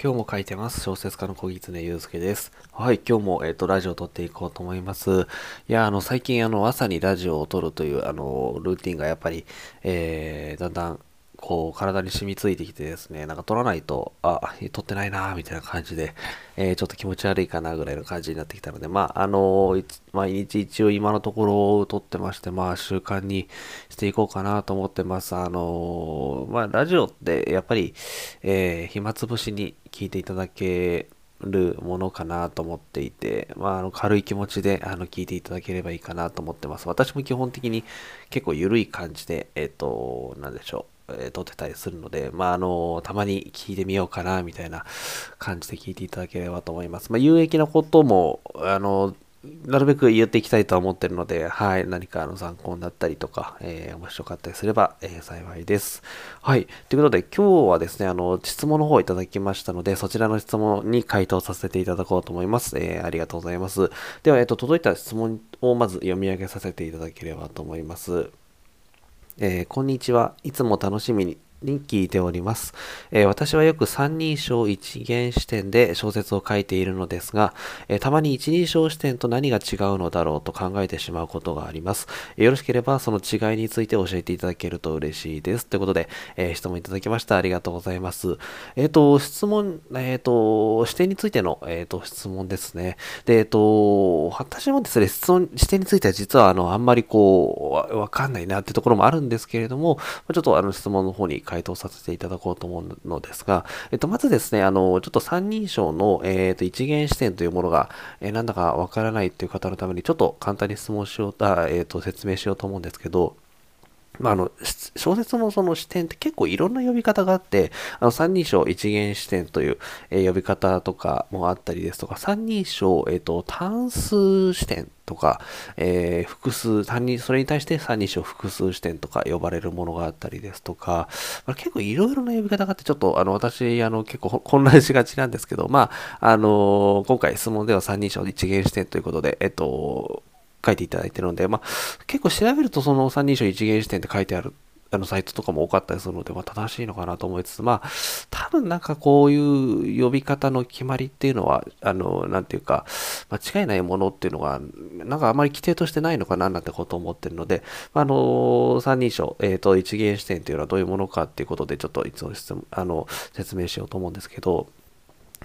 今日も書いてます。小説家の小狐祐介です。はい、今日も、えっ、と、ラジオを撮っていこうと思います。いや、あの、最近、あの、朝にラジオを撮るという、あの、ルーティンがやっぱり、えー、だんだん、こう、体に染みついてきてですね、なんか撮らないと、あ、撮ってないなーみたいな感じで、えー、ちょっと気持ち悪いかなぐらいの感じになってきたので、まあ、あの毎日一応今のところ撮ってまして、まあ、習慣にしていこうかなと思ってます。あのまあ、ラジオって、やっぱり、えー、暇つぶしに聞いていただけるものかなと思っていて、まあ、あの軽い気持ちであの聞いていただければいいかなと思ってます。私も基本的に結構緩い感じで、えっ、と、なんでしょう。えー撮ってたりするので、まあ、あの、たまに聞いてみようかな、みたいな感じで聞いていただければと思います。まあ、有益なことも、あの、なるべく言っていきたいとは思ってるので、はい、何かあの参考になったりとか、えー面白かったりすれば、えー幸いです。はい、ということで今日はですね、あの、質問の方をいただきましたので、そちらの質問に回答させていただこうと思います。えーありがとうございます。では、えっ、と、届いた質問をまず読み上げさせていただければと思います。えーこんにちは。いつも楽しみにに聞いております、えー私はよく三人称一元視点で小説を書いているのですが、えーたまに一人称視点と何が違うのだろうと考えてしまうことがあります。えーよろしければその違いについて教えていただけると嬉しいです。ということで、えー質問いただきました。ありがとうございます。えっ、と、質問、えっ、と、視点についての、えっ、と、質問ですね。で、えっ、と、私もですね、質問、視点については実は、あの、あんまりこう、わかんないなってところもあるんですけれども、ちょっとあの、質問の方に回答させていただこうと思うのですが、えっと、まずですね、あの、ちょっと三人称の、えっと、一元視点というものが、えーなんだかわからないという方のために、ちょっと簡単に質問しよう、あえっと、説明しようと思うんですけど、まあ、あの小説のその視点って結構いろんな呼び方があって、あの三人称一元視点という、え呼び方とかもあったりですとか、三人称、えっ、と、単数視点とか、えー複数、単人、それに対して三人称複数視点とか呼ばれるものがあったりですとか、まあ、結構いろいろな呼び方があって、ちょっとあの私、あの結構 混乱しがちなんですけど、まあ、あの今回質問では三人称一元視点ということで、えっ、と、書いていただいてるので、まあ、結構調べるとその三人称一元視点って書いてあるあのサイトとかも多かったりするので、まあ、正しいのかなと思いつつ、まあ、多分なんかこういう呼び方の決まりっていうのは、あの、なんていうか、間違いないものっていうのが、なんかあまり規定としてないのかななんてことを思ってるので、まあ、の、三人称、えっ、と、一元視点というのはどういうものかっていうことで、ちょっといつも質問、あの、説明しようと思うんですけど、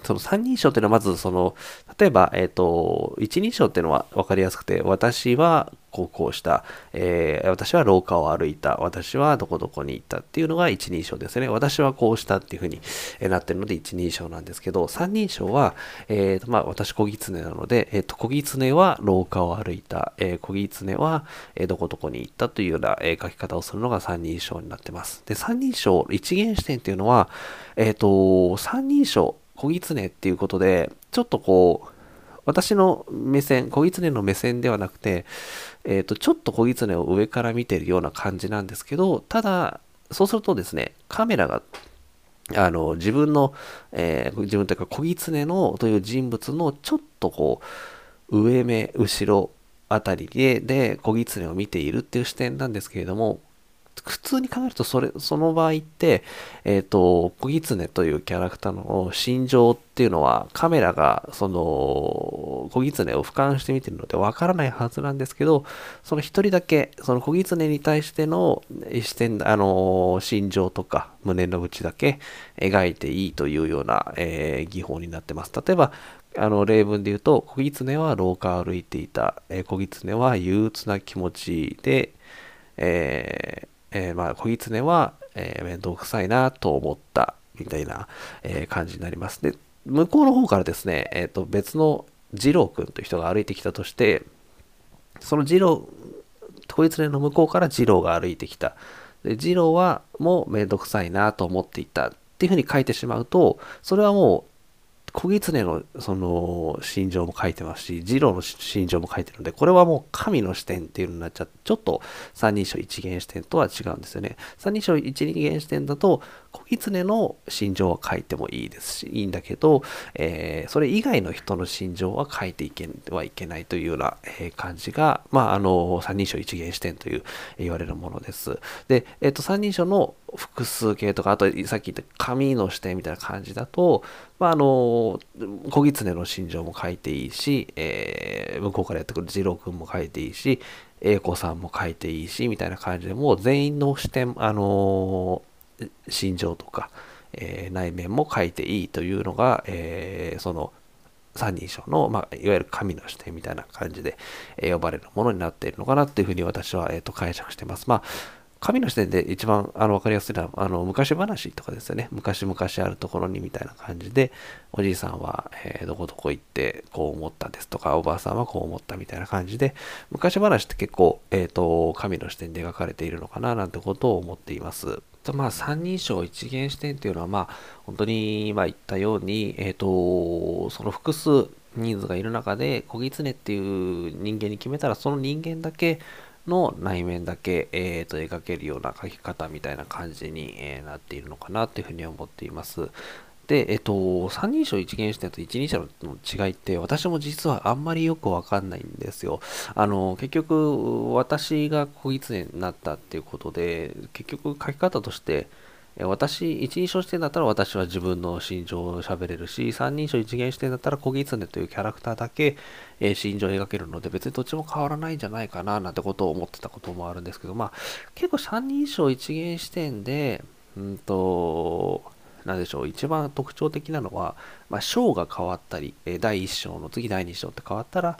その三人称っていうのはまずその、例えば、えっ、と、一人称っていうのは分かりやすくて、私はこうこうした、えー私は廊下を歩いた、私はどこどこに行ったっていうのが一人称ですね。私はこうしたっていうふうになってるので一人称なんですけど、三人称は、えーとまあ、私小狐なので、えっ、と、小狐は廊下を歩いた、えー小狐は、えどこどこに行ったというような、え書き方をするのが三人称になってます。で、三人称、一元視点っていうのは、えっ、と、三人称、小狐っていうことで、ちょっとこう、私の目線、小狐の目線ではなくて、えっ、と、ちょっと小狐を上から見てるような感じなんですけど、ただ、そうするとですね、カメラが、あの、自分の、えー自分というか小狐のという人物のちょっとこう、上目、後ろあたりで、で、小狐を見ているっていう視点なんですけれども、普通に考えるとそれその場合って、えっと小狐というキャラクターの心情っていうのはカメラがその小狐を俯瞰して見てるのでわからないはずなんですけどその一人だけその小狐に対しての視点あの心情とか胸の内だけ描いていいというような、えー技法になってます。例えばあの例文で言うと小狐は廊下を歩いていた、えー小狐は憂鬱な気持ちでえーえーまあ、小狐は、えー、面倒くさいなと思った、みたいな、えー感じになります。で、向こうの方からですね、えっ、と、別の二郎くんという人が歩いてきたとして、その二郎、小狐の向こうから二郎が歩いてきた。で、二郎はもう面倒くさいなと思っていたっていうふうに書いてしまうと、それはもう、小狐のその心情も書いてますし、二郎の心情も書いてるので、これはもう神の視点っていうのになっちゃって、ちょっと三人称一元視点とは違うんですよね。三人称一元視点だと、小狐の心情は書いてもいいですし、いいんだけど、えーそれ以外の人の心情は書いていけはいけないというような、え感じが、まあ、あの、三人称一元視点という言われるものです。で、えっ、と、三人称の複数形とか、あとさっき言った紙の視点みたいな感じだと、まあ、あの、小狐の心情も書いていいし、えー、向こうからやってくる次郎くんも書いていいし、英子さんも書いていいし、みたいな感じで、もう全員の視点、あの心情とか、えー、内面も書いていいというのが、えー、その三人称の、まあ、いわゆる神の視点みたいな感じで、えー、呼ばれるものになっているのかなっていうふうに私は、えーと、解釈してます。まあ神の視点で一番あの分かりやすいのはあの昔話とかですよね。昔々あるところにみたいな感じで、おじいさんは、えー、どこどこ行ってこう思ったですとか、おばあさんはこう思ったみたいな感じで、昔話って結構、えーと、神の視点で描かれているのかななんてことを思っています。とまあ、三人称一元視点っていうのは、まあ、本当に今言ったように、えっ、ー、と、その複数人数がいる中で、小狐っていう人間に決めたら、その人間だけの内面だけ、えー、と描けるような描き方みたいな感じに、え、なっているのかなというふうに思っています。で、えっと、三人称一元視点と一人称の違いって、私も実はあんまりよくわかんないんですよ。あの、結局、私が小狐になったっていうことで、結局書き方として、私、一人称視点だったら私は自分の心情を喋れるし、三人称一元視点だったら小狐というキャラクターだけ、え、心情を描けるので、別にどっちも変わらないんじゃないかな、なんてことを思ってたこともあるんですけど、まあ、結構三人称一元視点で、うんと、なんでしょう、一番特徴的なのは、まあ、章が変わったり、え第1章の次第2章って変わったら、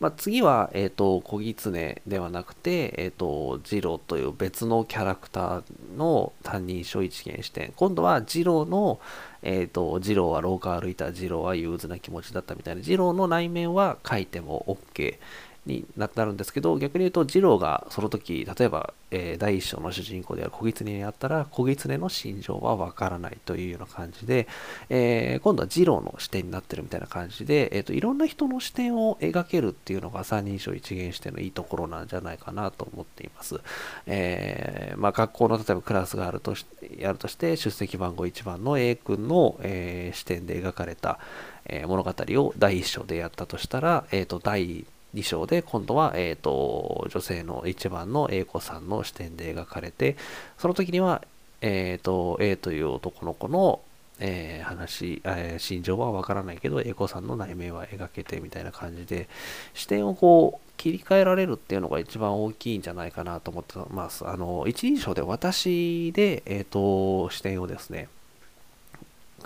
まあ、次は、えっ、ー、と、小狐ではなくて、えっ、ー、と、ジローという別のキャラクターの担任書一元視点。今度はジローの、えっ、ー、と、ジローは廊下歩いたジローは憂鬱な気持ちだったみたいな、ジローの内面は書いても OK。になるんですけど、逆に言うと、二郎がその時、例えば、えー、第一章の主人公である小狐に会ったら、小狐の心情はわからないというような感じで、えー、今度は二郎の視点になってるみたいな感じで、えーと、いろんな人の視点を描けるっていうのが三人称一元視点のいいところなんじゃないかなと思っています。え、まあ、学校の例えばクラスがあるとしやるとして、出席番号1番の A 君の、え視点で描かれた、え物語を第1章でやったとしたら、えーと第2章で今度は、えーと、女性の一番の A 子さんの視点で描かれてその時には、えーと、A という男の子の、えー、話、えー、心情はわからないけど A 子さんの内面は描けてみたいな感じで視点をこう切り替えられるっていうのが一番大きいんじゃないかなと思ってます。あの一人称で私で、えーと視点をですね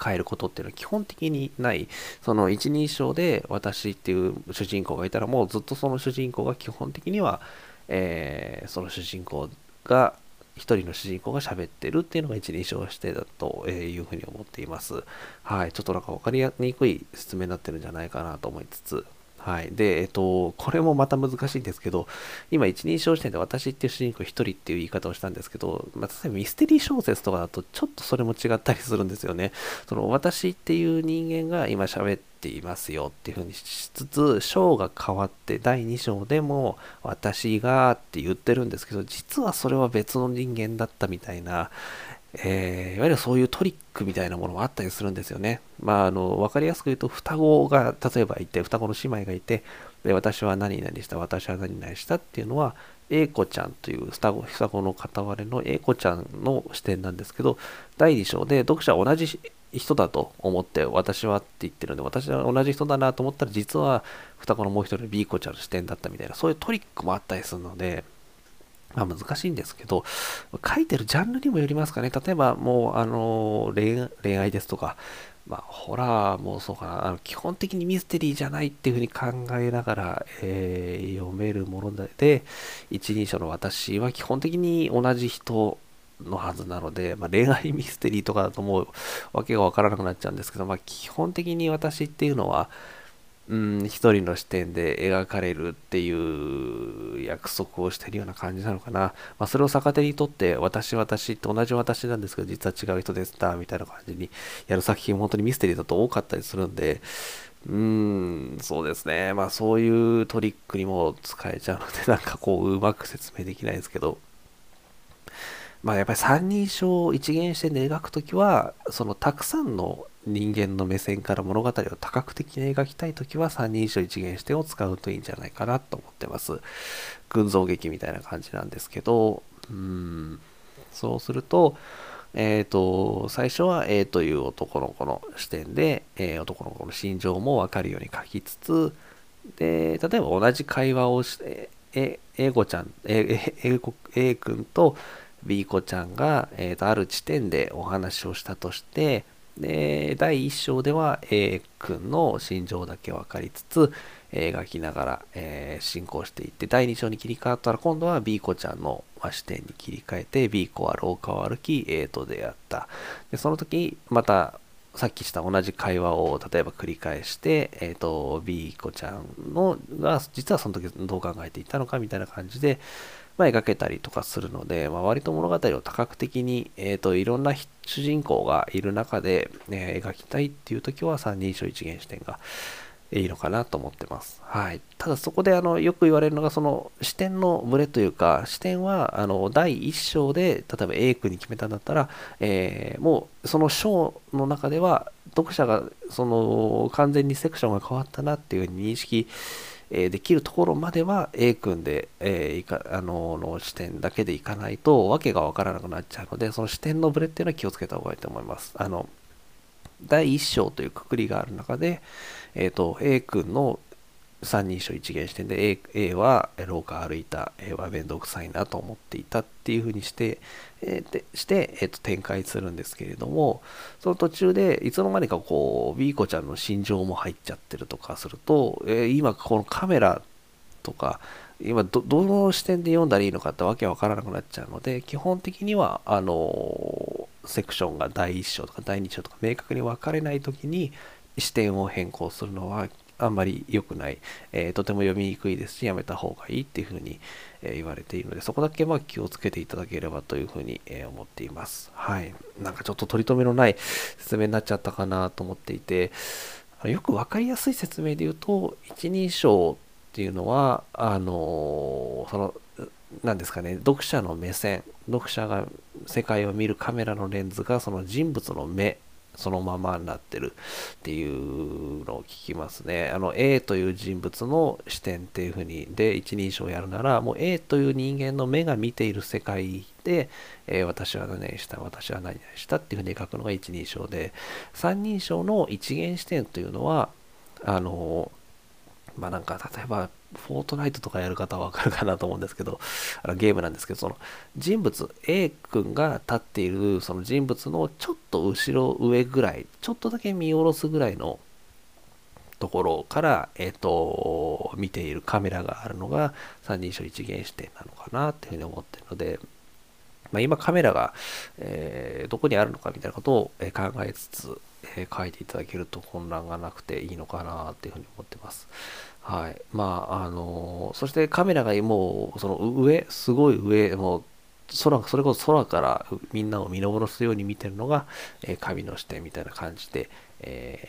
変えることっていうのは基本的にない。その一人称で私っていう主人公がいたらもうずっとその主人公が基本的には、えー、その主人公が一人の主人公が喋ってるっていうのが一人称指定だというふうに思っています。はい。ちょっとなんか分かりにくい説明になってるんじゃないかなと思いつつ、はい。で、えっと、これもまた難しいんですけど、今一人称視点で私っていう主人公一人っていう言い方をしたんですけど、まあ、例えばミステリー小説とかだとちょっとそれも違ったりするんですよね。その私っていう人間が今喋っていますよっていう風にしつつ、章が変わって第2章でも私がって言ってるんですけど、実はそれは別の人間だったみたいな、えー、いわゆるそういうトリックみたいなものもあったりするんですよね。まあ、あの、わかりやすく言うと、双子が、例えばいて、双子の姉妹がいて、で、私は何々した、私は何々したっていうのは、A 子ちゃんという双子双子の片割れの A 子ちゃんの視点なんですけど、第2章で読者は同じ人だと思って、私はって言ってるんで、私は同じ人だなと思ったら、実は双子のもう一人の B 子ちゃんの視点だったみたいな、そういうトリックもあったりするので、まあ難しいんですけど、書いてるジャンルにもよりますかね。例えばもう、あの恋、恋愛ですとか、まあ、ホラーもそうかな。あの基本的にミステリーじゃないっていうふうに考えながら、えー、読めるもので、一人称の私は基本的に同じ人のはずなので、まあ、恋愛ミステリーとかだともう訳がわからなくなっちゃうんですけど、まあ、基本的に私っていうのは、うん、一人の視点で描かれるっていう約束をしてるような感じなのかな。まあ、それを逆手にとって、私、私って同じ私なんですけど、実は違う人ですた、みたいな感じにやる作品、本当にミステリーだと多かったりするんで、うーん、そうですね。まあ、そういうトリックにも使えちゃうので、なんかこう、うまく説明できないですけど、まあ、やっぱり三人称を一元視点で描くときは、そのたくさんの人間の目線から物語を多角的に描きたいときは三人称一元視点を使うといいんじゃないかなと思ってます。群像劇みたいな感じなんですけど、うん、そうすると、えっ、と、最初は A という男の子の視点で、えー、男の子の心情もわかるように書きつつ、で、例えば同じ会話をして、A 子ちゃん、A, A, A 君と B 子ちゃんが、えーと、ある地点でお話をしたとして、で、第1章では A 君の心情だけ分かりつつ、描きながら、えー、進行していって、第2章に切り替わったら、今度は B 子ちゃんの視点に切り替えて、B 子は廊下を歩き、A と出会った。で、その時、また、さっきした同じ会話を例えば繰り返して、え、ー、と、B 子ちゃんのが、実はその時どう考えていたのかみたいな感じで、まあ、描けたりとかするので、まあ、割と物語を多角的に、えーと、いろんな主人公がいる中で、ね、描きたいっていう時は三人称一元視点がいいのかなと思ってます。はい。ただそこであのよく言われるのがその視点のブレというか視点はあの第1章で例えば A 君に決めたんだったら、えー、もうその章の中では読者がその完全にセクションが変わったなっていう認識えできるところまでは A 君で、えー、いかあのの視点だけでいかないと訳が分からなくなっちゃうのでその視点のブレっていうのは気をつけた方がいいと思います。あの第1章というくくりがある中で、えーと、A 君の三人称一元視点で A, A は廊下歩いた A は面倒くさいなと思っていたっていうふうにして、えー、でして、えーと、展開するんですけれどもその途中でいつの間にかこう B 子ちゃんの心情も入っちゃってるとかすると、えー、今このカメラとか今どの視点で読んだらいいのかってわけわからなくなっちゃうので基本的にはあのセクションが第1章とか第2章とか明確に分かれない時に視点を変更するのはあんまり良くない、えー、とても読みにくいですしやめた方がいいっていうふうに、えー、言われているのでそこだけまあ気をつけていただければというふうに、えー、思っています。はい。なんかちょっと取り留めのない説明になっちゃったかなと思っていてよく分かりやすい説明で言うと一人称っていうのはあのその何ですかね読者の目線読者が世界を見るカメラのレンズがその人物の目そのままになってるっていうのを聞きますね。あの A という人物の視点っていうふうにで一人称をやるならもう A という人間の目が見ている世界で、えー、私は何々した私は何々したっていうふうに書くのが一人称で三人称の一元視点というのはあのまあなんか例えばフォートナイトとかやる方はわかるかなと思うんですけど、あのゲームなんですけど、その人物、A 君が立っているその人物のちょっと後ろ上ぐらい、ちょっとだけ見下ろすぐらいのところから、えっ、ー、と、見ているカメラがあるのが三人称一元視点なのかなっていうふうに思ってるので、まあ、今カメラが、えー、どこにあるのかみたいなことを考えつつ、えー、書いていただけると混乱がなくていいのかなっていうふうに思ってます。はい。まあ、あのー、そしてカメラがもう、その上、すごい上、もう、空、それこそ空からみんなを見下ろすように見てるのが、えー、神の視点みたいな感じで、え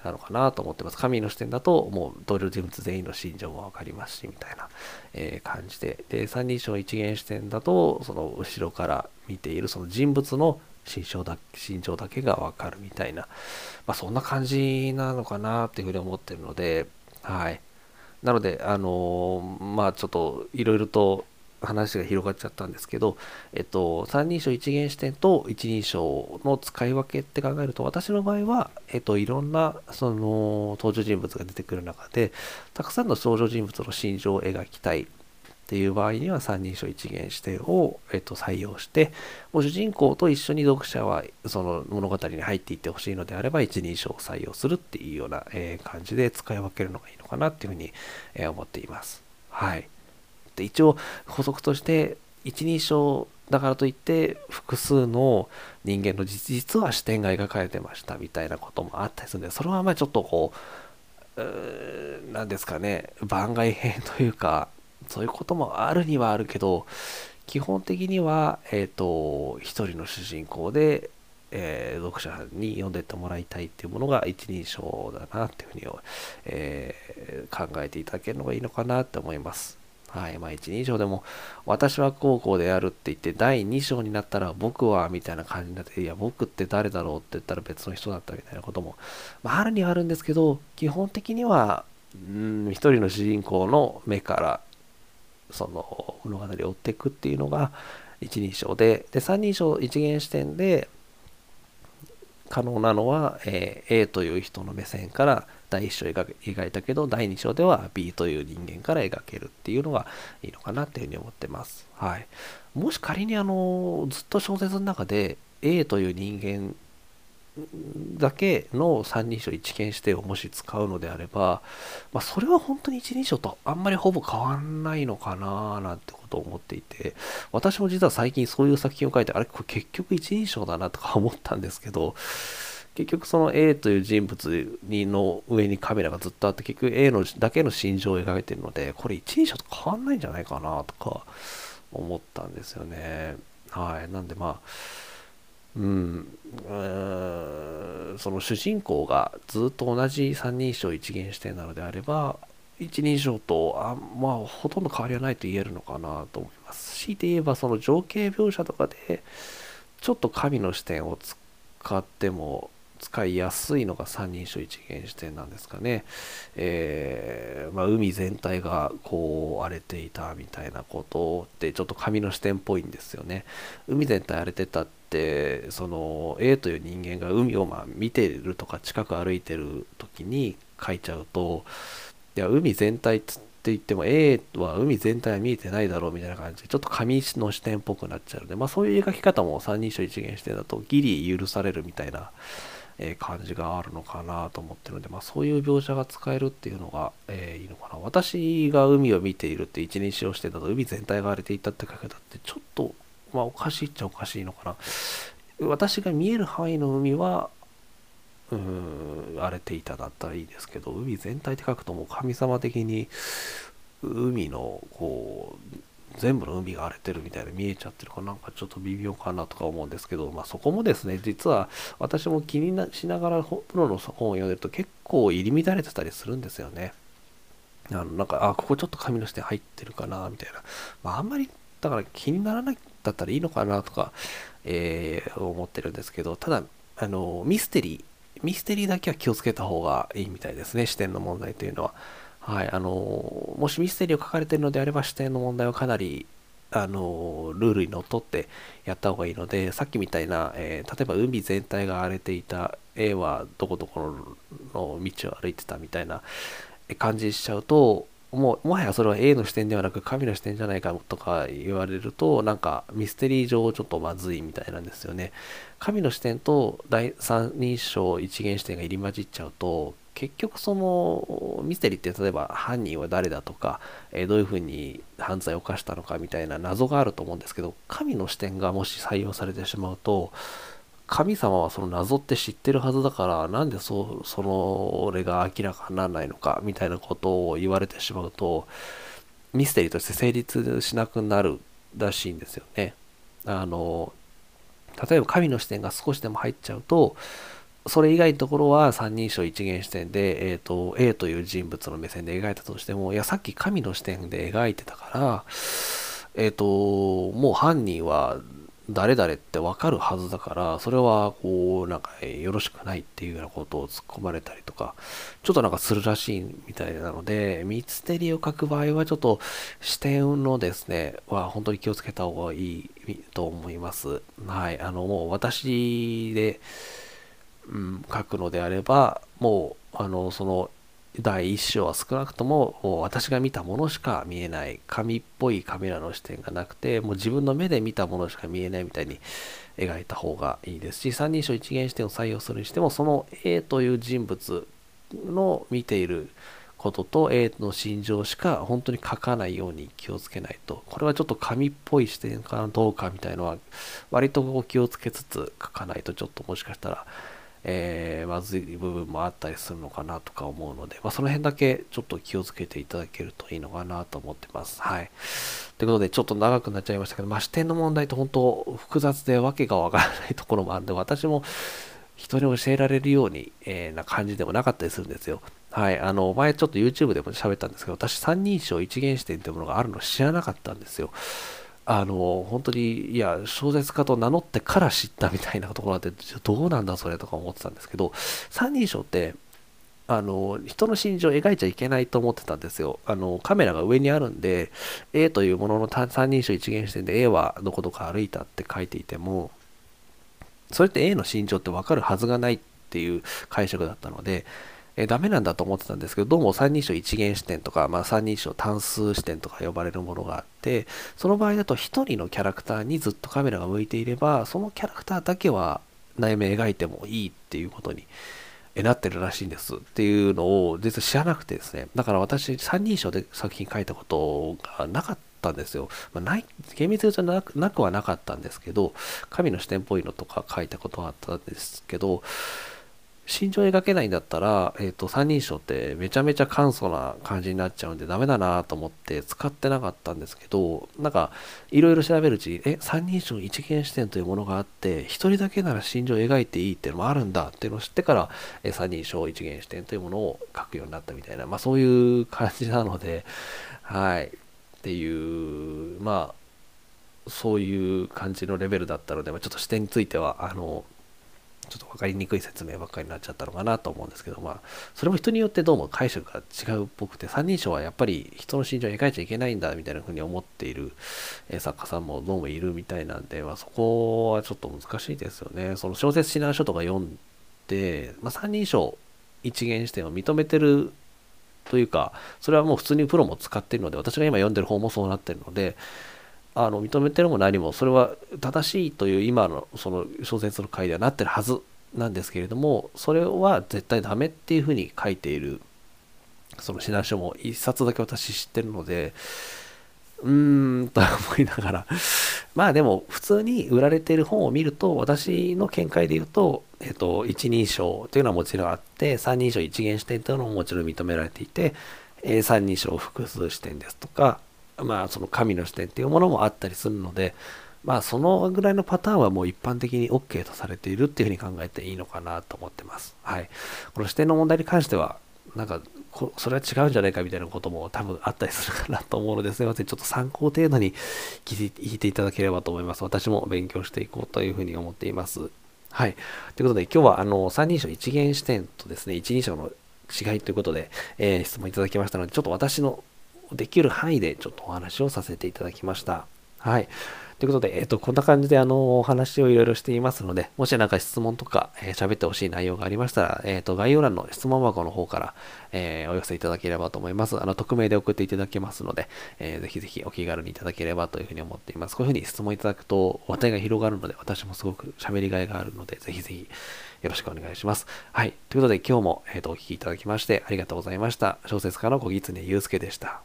ー、なのかなと思ってます。神の視点だと、もう登場人物全員の心情もわかりますし、みたいな、えー、感じで。で、三人称一元視点だと、その後ろから見ているその人物の心象だ心情だけがわかるみたいな、まあ、そんな感じなのかなっていうふうに思ってるので、はい。なので、あのー、まあちょっといろいろと話が広がっちゃったんですけど、えっと、三人称一元視点と一人称の使い分けって考えると、私の場合は、えっと、いろんな、その、登場人物が出てくる中で、たくさんの登場人物の心情を描きたいっていう場合には三人称一元視点を、えっと、採用してもう主人公と一緒に読者はその物語に入っていってほしいのであれば一人称を採用するっていうような、えー、感じで使い分けるのがいいのかなっていうふうに、えー、思っています。はい。で一応補足として一人称だからといって複数の人間の実は視点が描かれてましたみたいなこともあったりするんでそれはまあちょっとこう何ですかね番外編というかそういうこともあるにはあるけど、基本的には、えっ、ー、と、一人の主人公で、えー、読者に読んでってもらいたいっていうものが一人称だなっていうふうに、えー、考えていただけるのがいいのかなって思います。はい。まあ一人称でも、私は高校であるって言って、第2章になったら僕はみたいな感じになって、いや、僕って誰だろうって言ったら別の人だったみたいなことも、まああるにはあるんですけど、基本的には、うん、一人の主人公の目からその物語を追っていくっていうのが、一人称で、で、三人称一元視点で可能なのは、えー、A という人の目線から第一章描描いたけど、第二章では B という人間から描けるっていうのがいいのかなっていうふうに思ってます。はい。もし仮にあの、ずっと小説の中で A という人間だけの三人称一見してをもし使うのであれば、まあ、それは本当に一人称とあんまりほぼ変わんないのかななんてことを思っていて私も実は最近そういう作品を書いてあれこれ結局一人称だなとか思ったんですけど結局その A という人物にの上にカメラがずっとあって結局 A のだけの心情を描いてるのでこれ一人称と変わんないんじゃないかなとか思ったんですよね。はい。なんでまあうん、その主人公がずっと同じ三人称一元視点なのであれば一人称とあまあほとんど変わりはないと言えるのかなと思います強いて言えばその情景描写とかでちょっと神の視点を使っても使いやすいのが三人称一元視点なんですかね。えー、まあ、海全体がこう荒れていたみたいなことってちょっと神の視点っぽいんですよね。海全体荒れてたってその A という人間が海をまあ見てるとか近く歩いてる時に書いちゃうといや海全体って言っても A は海全体は見えてないだろうみたいな感じでちょっと紙の視点っぽくなっちゃうので、まあ、そういう描き方も三人称一元視点だとギリ許されるみたいなえ感じがあるのかなと思ってるので、まあ、そういう描写が使えるっていうのが、えー、いいのかな。私が海を見ているって一日使用してたと、海全体が荒れていたって書き方ってちょっと、まあ、おかしいっちゃおかしいのかな。私が見える範囲の海は、うーん、荒れていただったらいいですけど、海全体って書くともう神様的に海のこう全部の海が荒れてるみたいな見えちゃってるからなんかちょっと微妙かなとか思うんですけど、まあ、そこもですね実は私も気になしながらプロの本を読んでると結構入り乱れてたりするんですよね。あのなんかあここちょっと紙の視点入ってるかなみたいな、まあ、あんまりだから気にならないだったらいいのかなとか、えー、思ってるんですけどただあのミステリーミステリーだけは気をつけた方がいいみたいですね視点の問題というのは。はい、あの、もしミステリーを書かれてるのであれば視点の問題はかなり、あの、ルールにのっとってやった方がいいので、さっきみたいな、えー、例えば海全体が荒れていた、A はどこどこの道を歩いてたみたいな感じしちゃうと、もう、もはやそれは A の視点ではなく神の視点じゃないかとか言われると、なんかミステリー上ちょっとまずいみたいなんですよね。神の視点と第三人称一元視点が入り混じっちゃうと、結局そのミステリーって例えば犯人は誰だとか、え、どういうふうに犯罪を犯したのかみたいな謎があると思うんですけど神の視点がもし採用されてしまうと神様はその謎って知ってるはずだからなんでそその俺が明らかにならないのかみたいなことを言われてしまうとミステリーとして成立しなくなるらしいんですよね。あの例えば神の視点が少しでも入っちゃうとそれ以外のところは三人称一元視点で、えーと、A という人物の目線で描いたとしても、いや、さっき神の視点で描いてたから、えっ、ー、と、もう犯人は誰々ってわかるはずだから、それはこう、なんかよろしくないっていうようなことを突っ込まれたりとか、ちょっとなんかするらしいみたいなので、ミステリーを書く場合はちょっと視点のですね、は本当に気をつけた方がいいと思います。はい。あの、もう私で、うん、書くのであればもうあのその第1章は少なくとも私が見たものしか見えない紙っぽいカメラの視点がなくてもう自分の目で見たものしか見えないみたいに描いた方がいいですし三人称一元視点を採用するにしてもその A という人物の見ていることと A の心情しか本当に書かないように気をつけないと。これはちょっと紙っぽい視点かどうかみたいのは割と気をつけつつ書かないとちょっともしかしたらえー、まずい部分もあったりするのかなとか思うので、まあ、その辺だけちょっと気をつけていただけるといいのかなと思ってます。はい。ということで、ちょっと長くなっちゃいましたけど、まあ、視点の問題って本当複雑でわけがわからないところもあるんで、私も人に教えられるように、えー、な感じでもなかったりするんですよ。はい。あの、前ちょっと YouTube でも喋ったんですけど、私三人称一元視点っていうものがあるの知らなかったんですよ。あの本当にいや小説家と名乗ってから知ったみたいなところあってどうなんだそれとか思ってたんですけど三人称ってあの、人の心情を描いちゃいけないと思ってたんですよ。あの、カメラが上にあるんで、A というものの三人称一元視点で A はどこどこ歩いたって書いていても、それって A の心情ってわかるはずがないっていう解釈だったので、えダメなんだと思ってたんですけど、どうも三人称一元視点とか、まあ、三人称単数視点とか呼ばれるものがあって、その場合だと一人のキャラクターにずっとカメラが向いていれば、そのキャラクターだけは内面描いてもいいっていうことになってるらしいんですっていうのを実は知らなくてですね。だから私、三人称で作品書いたことがなかったんですよ。まあ、ない、厳密に言うとなくなくはなかったんですけど、神の視点っぽいのとか書いたことはあったんですけど、心情描けないんだったら、えっ、ー、と、三人称ってめちゃめちゃ簡素な感じになっちゃうんでダメだなと思って使ってなかったんですけど、なんか、いろいろ調べるうち、え、三人称一元視点というものがあって、一人だけなら心情を描いていいっていうのもあるんだっていうのを知ってから、え三人称一元視点というものを書くようになったみたいな、まあそういう感じなので、はい。っていう、まあ、そういう感じのレベルだったので、まあ、ちょっと視点については、あの、ちょっと分かりにくい説明ばっかりになっちゃったのかなと思うんですけど、まあ、それも人によってどうも解釈が違うっぽくて、三人称はやっぱり人の心情を描いちゃいけないんだみたいな風に思っている、作家さんもどうもいるみたいなんで、まあ、そこはちょっと難しいですよね。その小説指南書とか読んで、まあ、三人称一元視点を認めてるというか、それはもう普通にプロも使ってるので、私が今読んでる方もそうなってるので、あの認めてるも何もそれは正しいという今のその小説の回ではなってるはずなんですけれどもそれは絶対ダメっていうふうに書いているその指南書も一冊だけ私知ってるのでうーんと思いながら。まあでも普通に売られている本を見ると私の見解で言うと、えっと、一人称というのはもちろんあって三人称一元視点というのももちろん認められていて、えー、三人称複数視点ですとかまあ、その神の視点っていうものもあったりするので、まあ、そのぐらいのパターンはもう一般的に OK とされているっていうふうに考えていいのかなと思ってます。はい。この視点の問題に関しては、なんか、それは違うんじゃないかみたいなことも多分あったりするかなと思うのですいません。ちょっと参考程度に聞いていただければと思います。私も勉強していこうというふうに思っています。はい。ということで、今日はあの三人称一元視点とですね、一人称の違いということで、えー、質問いただきましたので、ちょっと私のできる範囲でちょっとお話をさせていただきました。はい。ということで、えっ、ー、と、こんな感じで、あの、お話をいろいろしていますので、もし何か質問とか、えー、喋ってほしい内容がありましたら、えっ、ー、と、概要欄の質問箱の方から、えお寄せいただければと思います。あの、匿名で送っていただけますので、えぜひぜひお気軽にいただければというふうに思っています。こういうふうに質問いただくと、話題が広がるので、私もすごく喋りがいがあるので、ぜひぜひよろしくお願いします。はい。ということで、今日も、えっ、と、お聴きいただきまして、ありがとうございました。小説家の小狐祐介でした。